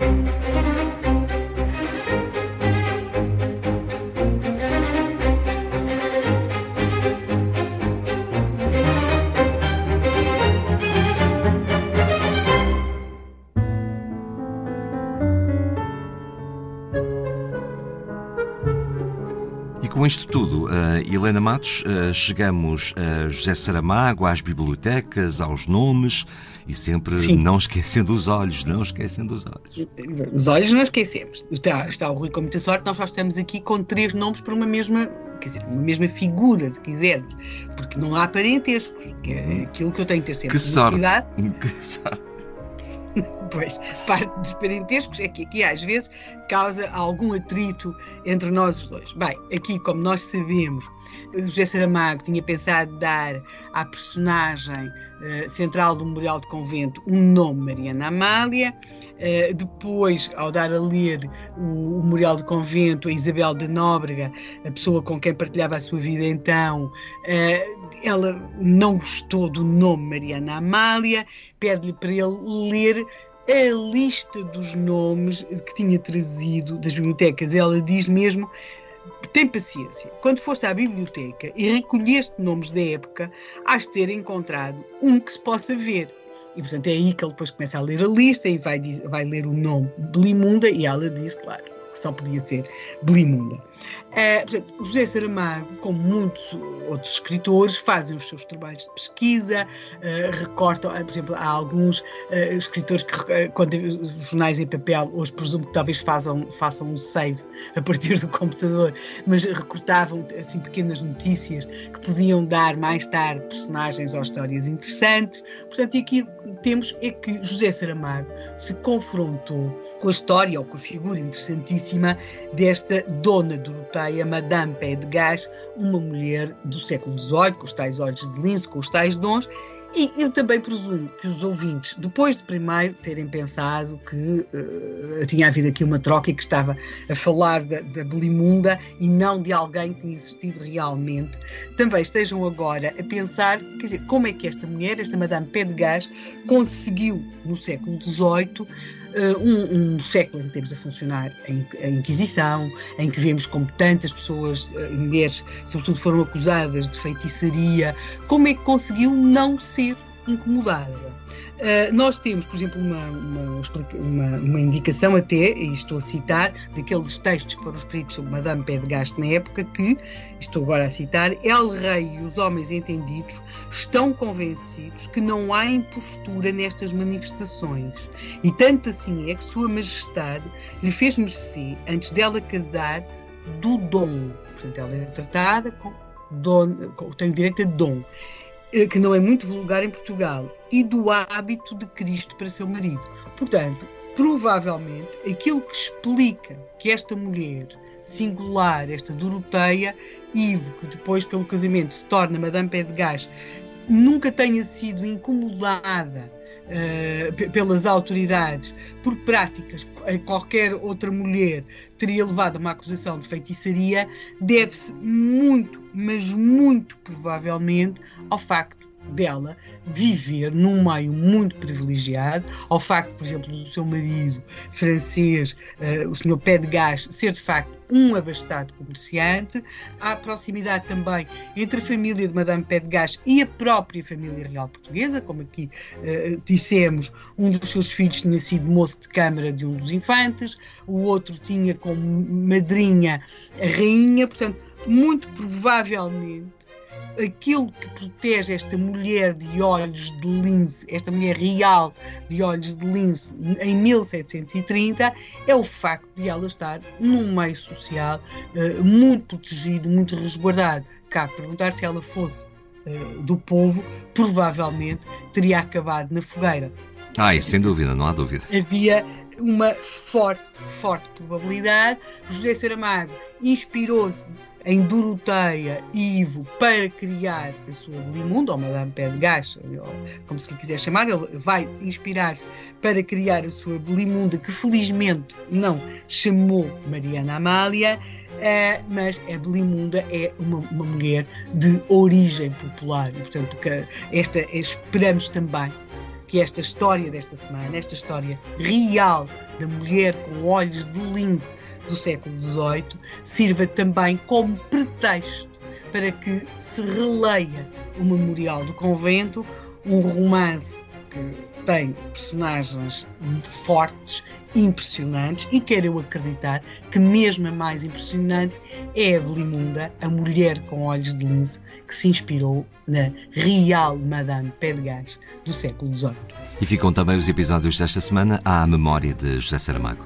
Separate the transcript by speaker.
Speaker 1: Thank you. Com isto tudo, uh, Helena Matos, uh, chegamos a José Saramago, às bibliotecas, aos nomes e sempre Sim. não esquecendo os olhos, não esquecendo os olhos.
Speaker 2: Os olhos não esquecemos. Está, está o Rui com muita sorte, nós só estamos aqui com três nomes para uma mesma, quer dizer, uma mesma figura, se quisermos, porque não há parentescos, que é aquilo que eu tenho que ter sempre
Speaker 1: que sorte. cuidado. Que sorte.
Speaker 2: Pois, parte dos parentescos é que aqui às vezes causa algum atrito entre nós os dois. Bem, aqui, como nós sabemos, José Saramago tinha pensado dar à personagem uh, central do Memorial de Convento um nome, Mariana Amália. Uh, depois, ao dar a ler o, o Memorial de Convento, a Isabel de Nóbrega, a pessoa com quem partilhava a sua vida então, uh, ela não gostou do nome Mariana Amália, pede-lhe para ele ler a lista dos nomes que tinha trazido das bibliotecas. Ela diz mesmo tem paciência. Quando foste à biblioteca e recolheste nomes da época, has de ter encontrado um que se possa ver. E, portanto, é aí que ele depois começa a ler a lista e vai, vai ler o nome Belimunda e ela diz, claro, só podia ser Belimunda. Uh, portanto, José Saramago, como muitos outros escritores, fazem os seus trabalhos de pesquisa, uh, recortam, uh, por exemplo, há alguns escritores que, quando os jornais em papel, hoje presumo que talvez façam, façam um save a partir do computador, mas recortavam assim pequenas notícias que podiam dar mais tarde personagens ou histórias interessantes. Portanto, e aqui temos é que José Saramago se confrontou com a história ou com a figura interessantíssima desta dona Doroteia, Madame Pé de Gás, uma mulher do século XVIII, com os tais olhos de lince, com os tais dons, e eu também presumo que os ouvintes, depois de primeiro terem pensado que uh, tinha havido aqui uma troca e que estava a falar da, da Belimunda e não de alguém que tinha existido realmente, também estejam agora a pensar, quer dizer, como é que esta mulher, esta Madame Pé de Gás, conseguiu no século XVIII uh, um, um, século em que temos a funcionar a, Inquisição, em que vemos como tantas pessoas, uh, mulheres, sobretudo, foram acusadas de feitiçaria, como é que conseguiu não ser incomodada? Uh, nós temos, por exemplo, uma, uma, uma, uma, indicação até, e estou a citar, daqueles textos que foram escritos sobre Madame Pedgaste na época, que, estou agora a citar, El Rei e os homens entendidos estão convencidos que não há impostura nestas manifestações. E tanto assim é que Sua Majestade lhe fez mercê, antes dela casar, do dom. Portanto, ela é tratada com, dom, tem o direito a dom. Eh, que não é muito vulgar em Portugal, e do hábito de Cristo para seu marido. Portanto, provavelmente, aquilo que explica que esta mulher singular, esta Doroteia, Ivo, que depois pelo casamento se torna Madame Pé de Gás, nunca tenha sido incomodada uh, pelas autoridades por práticas que qualquer outra mulher teria levado a uma acusação de feitiçaria, deve-se muito, mas muito provavelmente ao facto dela viver num meio muito privilegiado, ao facto, por exemplo, do seu marido francês, uh, o Sr. Pé de Gás, ser de facto um abastado comerciante, há proximidade também entre a família de Madame Pé de Gás e a própria família real portuguesa, como aqui uh, dissemos, um dos seus filhos tinha sido moço de câmara de um dos infantes, o outro tinha como madrinha a rainha, portanto, muito provavelmente aquilo que protege esta mulher de olhos de lince, esta mulher real de olhos de lince em 1730 é o facto de ela estar num meio social uh, muito protegido, muito resguardado. Cabe perguntar se ela fosse uh, do povo, provavelmente teria acabado na fogueira.
Speaker 1: Ah, isso sem dúvida, não há dúvida.
Speaker 2: Havia uma forte, forte probabilidade. José Saramago inspirou-se em Doroteia e Ivo para criar a sua Limundo, ou Madame Pé de Gás, como se lhe quiser chamar, ele vai inspirar-se para criar a sua Belimunda, que felizmente não chamou Mariana Amália, uh, mas a Belimunda é uma, uma, mulher de origem popular, e portanto esta esperamos também que esta história desta semana, esta história real da mulher com olhos de lince do século XVIII, sirva também como pretexto para que se releia o Memorial do Convento, um romance que tem personagens fortes, impressionantes, e quero eu acreditar que mesmo a mais impressionante é a Belimunda, a mulher com olhos de lince, que se inspirou na real Madame Pé de Gás do século XVIII.
Speaker 1: E ficam também os episódios desta semana à memória de José Saramago.